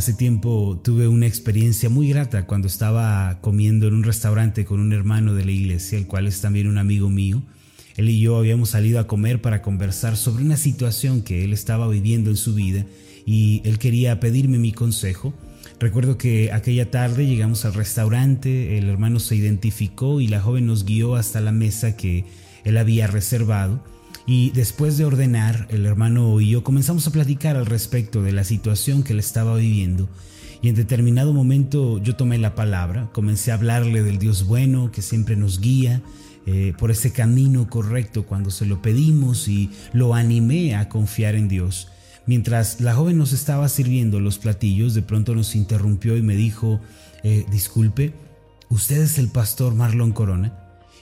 Hace tiempo tuve una experiencia muy grata cuando estaba comiendo en un restaurante con un hermano de la iglesia, el cual es también un amigo mío. Él y yo habíamos salido a comer para conversar sobre una situación que él estaba viviendo en su vida y él quería pedirme mi consejo. Recuerdo que aquella tarde llegamos al restaurante, el hermano se identificó y la joven nos guió hasta la mesa que él había reservado. Y después de ordenar, el hermano y yo comenzamos a platicar al respecto de la situación que él estaba viviendo. Y en determinado momento yo tomé la palabra, comencé a hablarle del Dios bueno que siempre nos guía eh, por ese camino correcto cuando se lo pedimos y lo animé a confiar en Dios. Mientras la joven nos estaba sirviendo los platillos, de pronto nos interrumpió y me dijo, eh, disculpe, ¿usted es el pastor Marlon Corona?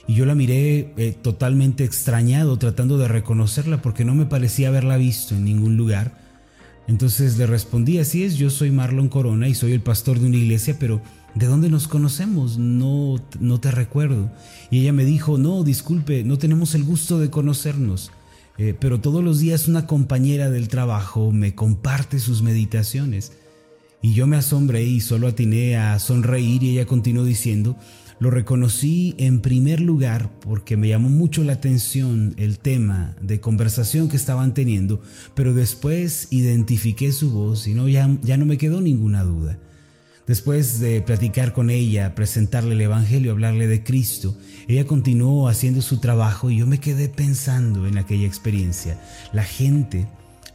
Y yo la miré eh, totalmente extrañado, tratando de reconocerla porque no me parecía haberla visto en ningún lugar. Entonces le respondí, así es, yo soy Marlon Corona y soy el pastor de una iglesia, pero ¿de dónde nos conocemos? No, no te recuerdo. Y ella me dijo, no, disculpe, no tenemos el gusto de conocernos. Eh, pero todos los días una compañera del trabajo me comparte sus meditaciones. Y yo me asombré y solo atiné a sonreír y ella continuó diciendo, lo reconocí en primer lugar porque me llamó mucho la atención el tema de conversación que estaban teniendo, pero después identifiqué su voz y no, ya, ya no me quedó ninguna duda. Después de platicar con ella, presentarle el Evangelio, hablarle de Cristo, ella continuó haciendo su trabajo y yo me quedé pensando en aquella experiencia. La gente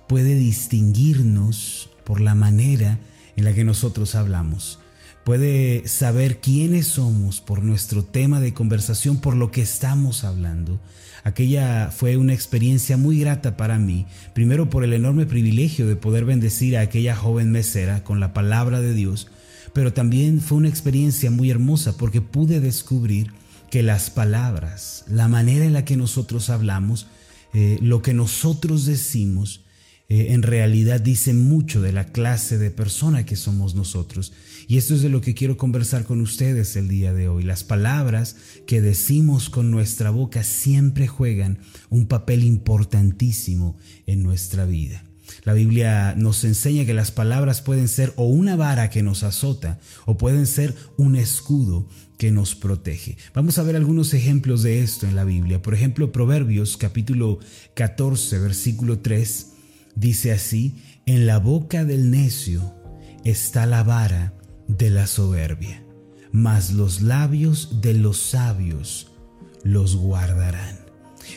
puede distinguirnos por la manera en la que nosotros hablamos puede saber quiénes somos por nuestro tema de conversación, por lo que estamos hablando. Aquella fue una experiencia muy grata para mí, primero por el enorme privilegio de poder bendecir a aquella joven mesera con la palabra de Dios, pero también fue una experiencia muy hermosa porque pude descubrir que las palabras, la manera en la que nosotros hablamos, eh, lo que nosotros decimos, eh, en realidad dice mucho de la clase de persona que somos nosotros. Y esto es de lo que quiero conversar con ustedes el día de hoy. Las palabras que decimos con nuestra boca siempre juegan un papel importantísimo en nuestra vida. La Biblia nos enseña que las palabras pueden ser o una vara que nos azota o pueden ser un escudo que nos protege. Vamos a ver algunos ejemplos de esto en la Biblia. Por ejemplo, Proverbios capítulo 14, versículo 3 dice así, en la boca del necio está la vara de la soberbia, mas los labios de los sabios los guardarán.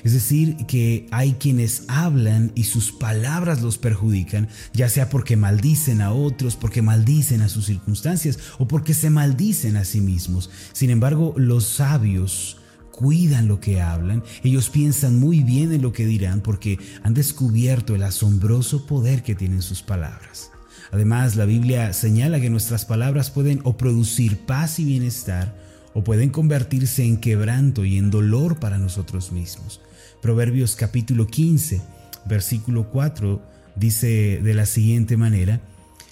Es decir, que hay quienes hablan y sus palabras los perjudican, ya sea porque maldicen a otros, porque maldicen a sus circunstancias o porque se maldicen a sí mismos. Sin embargo, los sabios cuidan lo que hablan, ellos piensan muy bien en lo que dirán porque han descubierto el asombroso poder que tienen sus palabras. Además, la Biblia señala que nuestras palabras pueden o producir paz y bienestar o pueden convertirse en quebranto y en dolor para nosotros mismos. Proverbios capítulo 15, versículo 4 dice de la siguiente manera,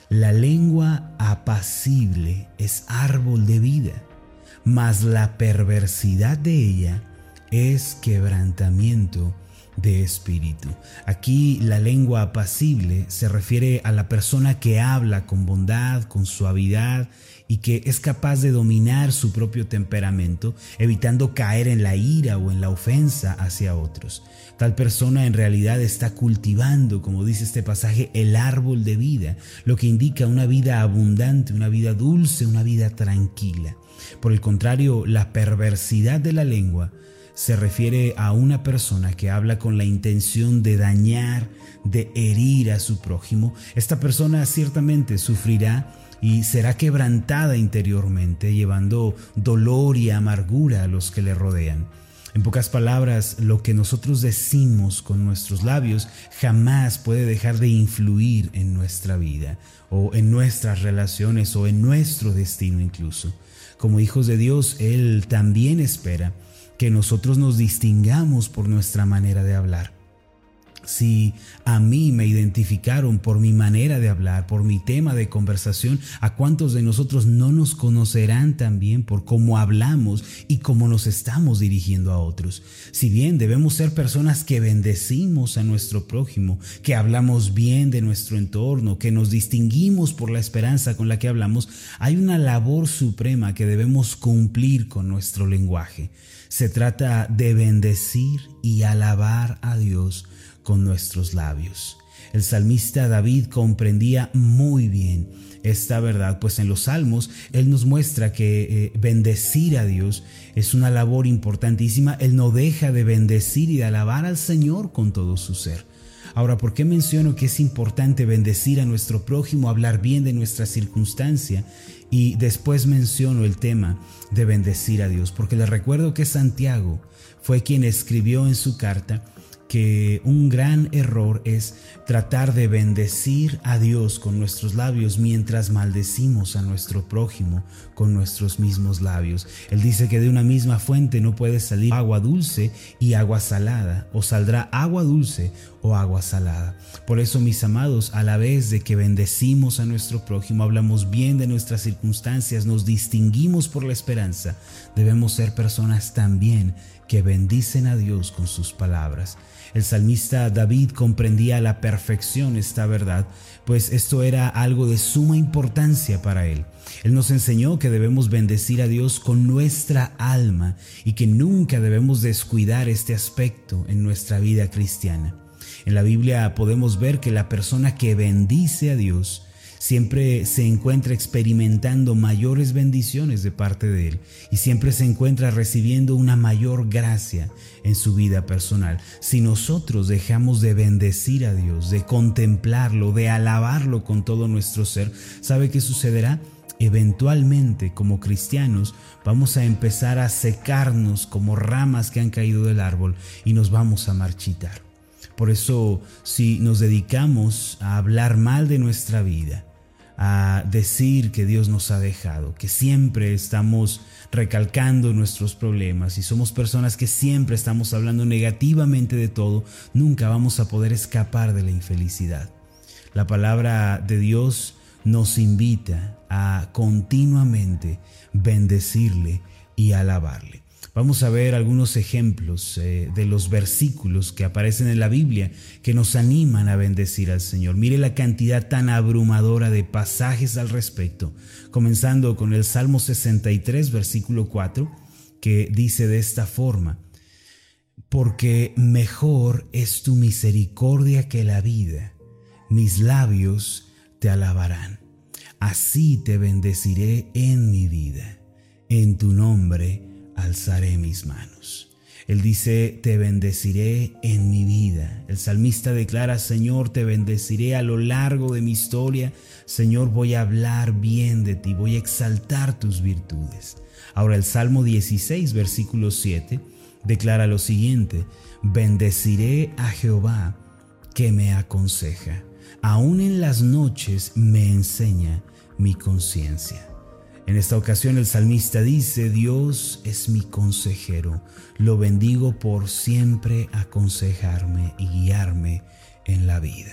la lengua apacible es árbol de vida, mas la perversidad de ella es quebrantamiento de espíritu. Aquí la lengua apacible se refiere a la persona que habla con bondad, con suavidad y que es capaz de dominar su propio temperamento, evitando caer en la ira o en la ofensa hacia otros. Tal persona en realidad está cultivando, como dice este pasaje, el árbol de vida, lo que indica una vida abundante, una vida dulce, una vida tranquila. Por el contrario, la perversidad de la lengua se refiere a una persona que habla con la intención de dañar, de herir a su prójimo. Esta persona ciertamente sufrirá y será quebrantada interiormente, llevando dolor y amargura a los que le rodean. En pocas palabras, lo que nosotros decimos con nuestros labios jamás puede dejar de influir en nuestra vida o en nuestras relaciones o en nuestro destino incluso. Como hijos de Dios, Él también espera que nosotros nos distingamos por nuestra manera de hablar. Si a mí me identificaron por mi manera de hablar, por mi tema de conversación, ¿a cuántos de nosotros no nos conocerán también por cómo hablamos y cómo nos estamos dirigiendo a otros? Si bien debemos ser personas que bendecimos a nuestro prójimo, que hablamos bien de nuestro entorno, que nos distinguimos por la esperanza con la que hablamos, hay una labor suprema que debemos cumplir con nuestro lenguaje. Se trata de bendecir y alabar a Dios con nuestros labios. El salmista David comprendía muy bien esta verdad, pues en los salmos Él nos muestra que eh, bendecir a Dios es una labor importantísima. Él no deja de bendecir y de alabar al Señor con todo su ser. Ahora, ¿por qué menciono que es importante bendecir a nuestro prójimo, hablar bien de nuestra circunstancia? Y después menciono el tema de bendecir a Dios, porque les recuerdo que Santiago fue quien escribió en su carta que un gran error es tratar de bendecir a Dios con nuestros labios mientras maldecimos a nuestro prójimo con nuestros mismos labios. Él dice que de una misma fuente no puede salir agua dulce y agua salada, o saldrá agua dulce o agua salada. Por eso, mis amados, a la vez de que bendecimos a nuestro prójimo, hablamos bien de nuestras circunstancias, nos distinguimos por la esperanza, debemos ser personas también que bendicen a Dios con sus palabras. El salmista David comprendía a la perfección esta verdad, pues esto era algo de suma importancia para él. Él nos enseñó que debemos bendecir a Dios con nuestra alma y que nunca debemos descuidar este aspecto en nuestra vida cristiana. En la Biblia podemos ver que la persona que bendice a Dios siempre se encuentra experimentando mayores bendiciones de parte de Él y siempre se encuentra recibiendo una mayor gracia en su vida personal. Si nosotros dejamos de bendecir a Dios, de contemplarlo, de alabarlo con todo nuestro ser, ¿sabe qué sucederá? Eventualmente, como cristianos, vamos a empezar a secarnos como ramas que han caído del árbol y nos vamos a marchitar. Por eso, si nos dedicamos a hablar mal de nuestra vida, a decir que Dios nos ha dejado, que siempre estamos recalcando nuestros problemas y somos personas que siempre estamos hablando negativamente de todo, nunca vamos a poder escapar de la infelicidad. La palabra de Dios nos invita a continuamente bendecirle y alabarle. Vamos a ver algunos ejemplos eh, de los versículos que aparecen en la Biblia que nos animan a bendecir al Señor. Mire la cantidad tan abrumadora de pasajes al respecto, comenzando con el Salmo 63, versículo 4, que dice de esta forma, porque mejor es tu misericordia que la vida, mis labios te alabarán. Así te bendeciré en mi vida, en tu nombre mis manos. Él dice, te bendeciré en mi vida. El salmista declara, Señor, te bendeciré a lo largo de mi historia. Señor, voy a hablar bien de ti, voy a exaltar tus virtudes. Ahora el Salmo 16, versículo 7, declara lo siguiente, bendeciré a Jehová que me aconseja. Aún en las noches me enseña mi conciencia. En esta ocasión el salmista dice, Dios es mi consejero, lo bendigo por siempre aconsejarme y guiarme en la vida.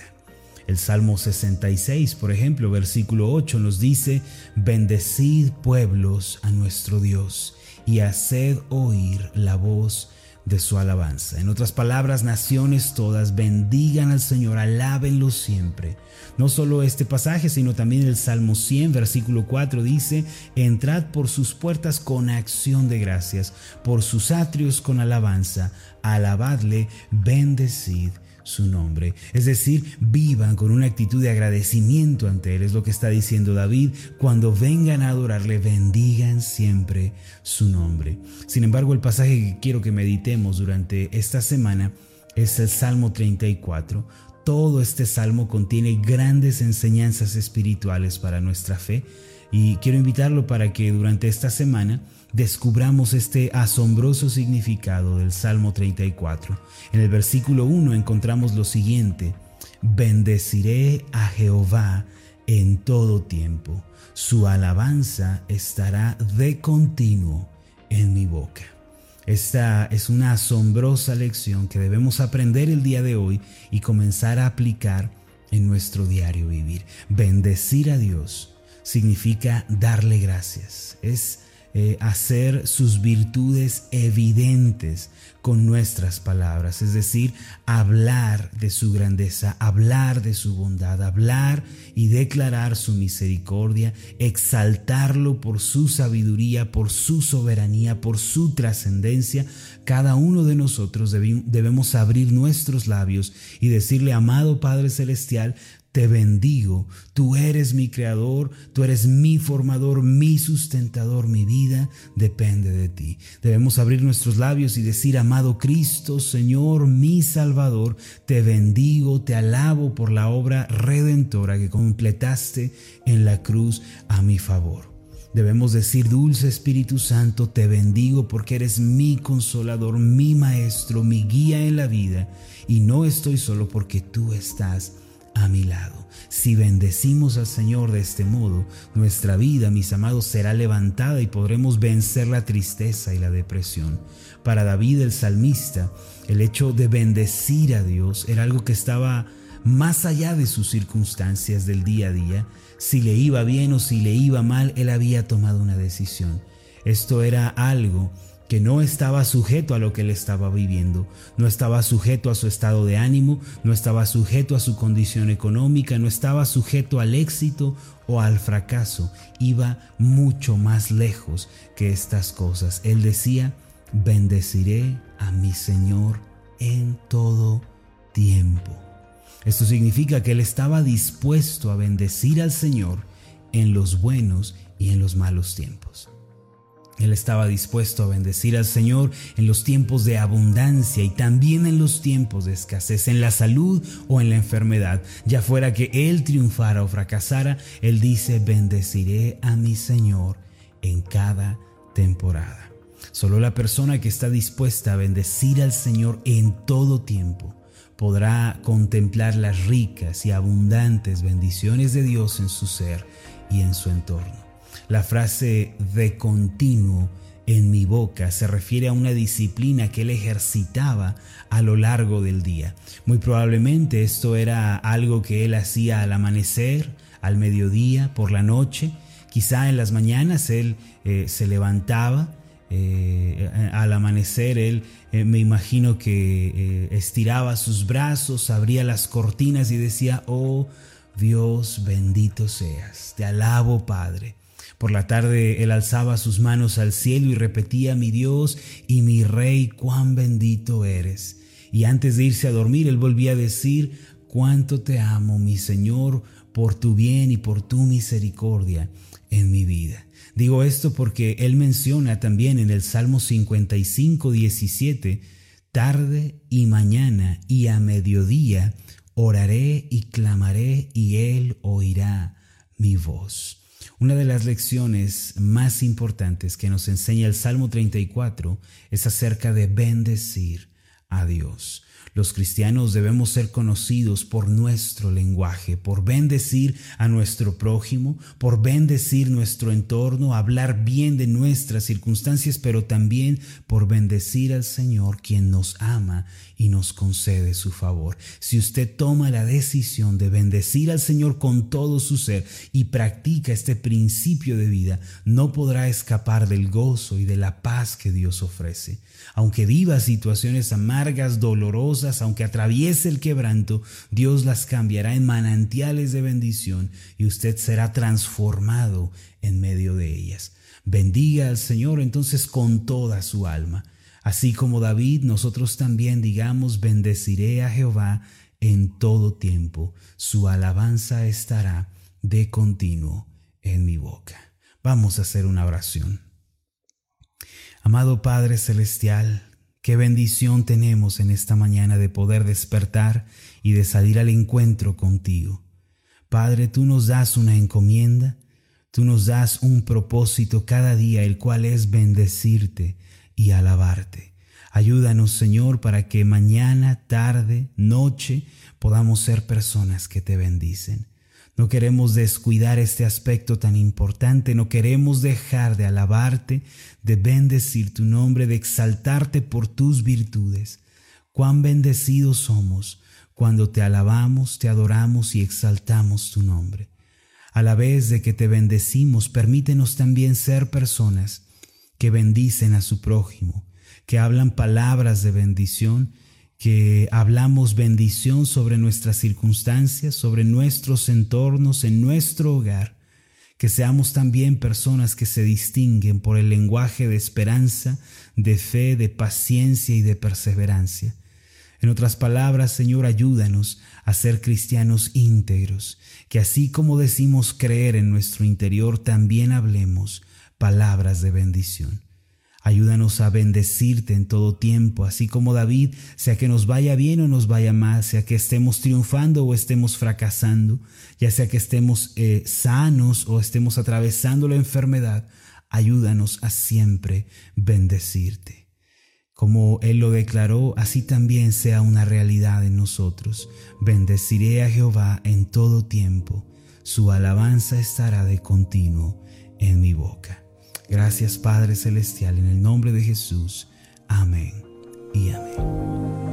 El Salmo 66, por ejemplo, versículo 8 nos dice, bendecid pueblos a nuestro Dios y haced oír la voz de su alabanza. En otras palabras, naciones todas bendigan al Señor, alábenlo siempre. No solo este pasaje, sino también el Salmo 100, versículo 4 dice, entrad por sus puertas con acción de gracias, por sus atrios con alabanza, alabadle, bendecid su nombre. Es decir, vivan con una actitud de agradecimiento ante Él. Es lo que está diciendo David. Cuando vengan a adorarle, bendigan siempre su nombre. Sin embargo, el pasaje que quiero que meditemos durante esta semana es el Salmo 34. Todo este salmo contiene grandes enseñanzas espirituales para nuestra fe y quiero invitarlo para que durante esta semana descubramos este asombroso significado del Salmo 34. En el versículo 1 encontramos lo siguiente, bendeciré a Jehová en todo tiempo, su alabanza estará de continuo en mi boca. Esta es una asombrosa lección que debemos aprender el día de hoy y comenzar a aplicar en nuestro diario vivir. Bendecir a Dios significa darle gracias. Es eh, hacer sus virtudes evidentes con nuestras palabras, es decir, hablar de su grandeza, hablar de su bondad, hablar y declarar su misericordia, exaltarlo por su sabiduría, por su soberanía, por su trascendencia. Cada uno de nosotros debemos abrir nuestros labios y decirle, amado Padre Celestial, te bendigo, tú eres mi creador, tú eres mi formador, mi sustentador, mi vida depende de ti. Debemos abrir nuestros labios y decir, amado Cristo, Señor, mi Salvador, te bendigo, te alabo por la obra redentora que completaste en la cruz a mi favor. Debemos decir, dulce Espíritu Santo, te bendigo porque eres mi consolador, mi maestro, mi guía en la vida, y no estoy solo porque tú estás a mi lado. Si bendecimos al Señor de este modo, nuestra vida, mis amados, será levantada y podremos vencer la tristeza y la depresión. Para David el salmista, el hecho de bendecir a Dios era algo que estaba más allá de sus circunstancias del día a día. Si le iba bien o si le iba mal, él había tomado una decisión. Esto era algo que no estaba sujeto a lo que él estaba viviendo, no estaba sujeto a su estado de ánimo, no estaba sujeto a su condición económica, no estaba sujeto al éxito o al fracaso, iba mucho más lejos que estas cosas. Él decía, bendeciré a mi Señor en todo tiempo. Esto significa que él estaba dispuesto a bendecir al Señor en los buenos y en los malos tiempos. Él estaba dispuesto a bendecir al Señor en los tiempos de abundancia y también en los tiempos de escasez, en la salud o en la enfermedad. Ya fuera que Él triunfara o fracasara, Él dice, bendeciré a mi Señor en cada temporada. Solo la persona que está dispuesta a bendecir al Señor en todo tiempo podrá contemplar las ricas y abundantes bendiciones de Dios en su ser y en su entorno. La frase de continuo en mi boca se refiere a una disciplina que él ejercitaba a lo largo del día. Muy probablemente esto era algo que él hacía al amanecer, al mediodía, por la noche. Quizá en las mañanas él eh, se levantaba, eh, al amanecer él eh, me imagino que estiraba sus brazos, abría las cortinas y decía, oh Dios bendito seas, te alabo Padre por la tarde él alzaba sus manos al cielo y repetía, mi Dios y mi Rey, cuán bendito eres. Y antes de irse a dormir, él volvía a decir, cuánto te amo, mi Señor, por tu bien y por tu misericordia en mi vida. Digo esto porque él menciona también en el Salmo 55, 17, tarde y mañana y a mediodía oraré y clamaré y él oirá mi voz. Una de las lecciones más importantes que nos enseña el Salmo 34 es acerca de bendecir a Dios. Los cristianos debemos ser conocidos por nuestro lenguaje, por bendecir a nuestro prójimo, por bendecir nuestro entorno, hablar bien de nuestras circunstancias, pero también por bendecir al Señor quien nos ama y nos concede su favor. Si usted toma la decisión de bendecir al Señor con todo su ser y practica este principio de vida, no podrá escapar del gozo y de la paz que Dios ofrece. Aunque viva situaciones amargas, dolorosas, aunque atraviese el quebranto, Dios las cambiará en manantiales de bendición y usted será transformado en medio de ellas. Bendiga al Señor entonces con toda su alma. Así como David, nosotros también digamos, bendeciré a Jehová en todo tiempo. Su alabanza estará de continuo en mi boca. Vamos a hacer una oración. Amado Padre Celestial, Qué bendición tenemos en esta mañana de poder despertar y de salir al encuentro contigo. Padre, tú nos das una encomienda, tú nos das un propósito cada día, el cual es bendecirte y alabarte. Ayúdanos, Señor, para que mañana, tarde, noche podamos ser personas que te bendicen. No queremos descuidar este aspecto tan importante, no queremos dejar de alabarte, de bendecir tu nombre, de exaltarte por tus virtudes. Cuán bendecidos somos cuando te alabamos, te adoramos y exaltamos tu nombre. A la vez de que te bendecimos, permítenos también ser personas que bendicen a su prójimo, que hablan palabras de bendición que hablamos bendición sobre nuestras circunstancias, sobre nuestros entornos, en nuestro hogar, que seamos también personas que se distinguen por el lenguaje de esperanza, de fe, de paciencia y de perseverancia. En otras palabras, Señor, ayúdanos a ser cristianos íntegros, que así como decimos creer en nuestro interior, también hablemos palabras de bendición. Ayúdanos a bendecirte en todo tiempo, así como David, sea que nos vaya bien o nos vaya mal, sea que estemos triunfando o estemos fracasando, ya sea que estemos eh, sanos o estemos atravesando la enfermedad, ayúdanos a siempre bendecirte. Como Él lo declaró, así también sea una realidad en nosotros. Bendeciré a Jehová en todo tiempo, su alabanza estará de continuo en mi boca. Gracias Padre Celestial, en el nombre de Jesús. Amén y amén.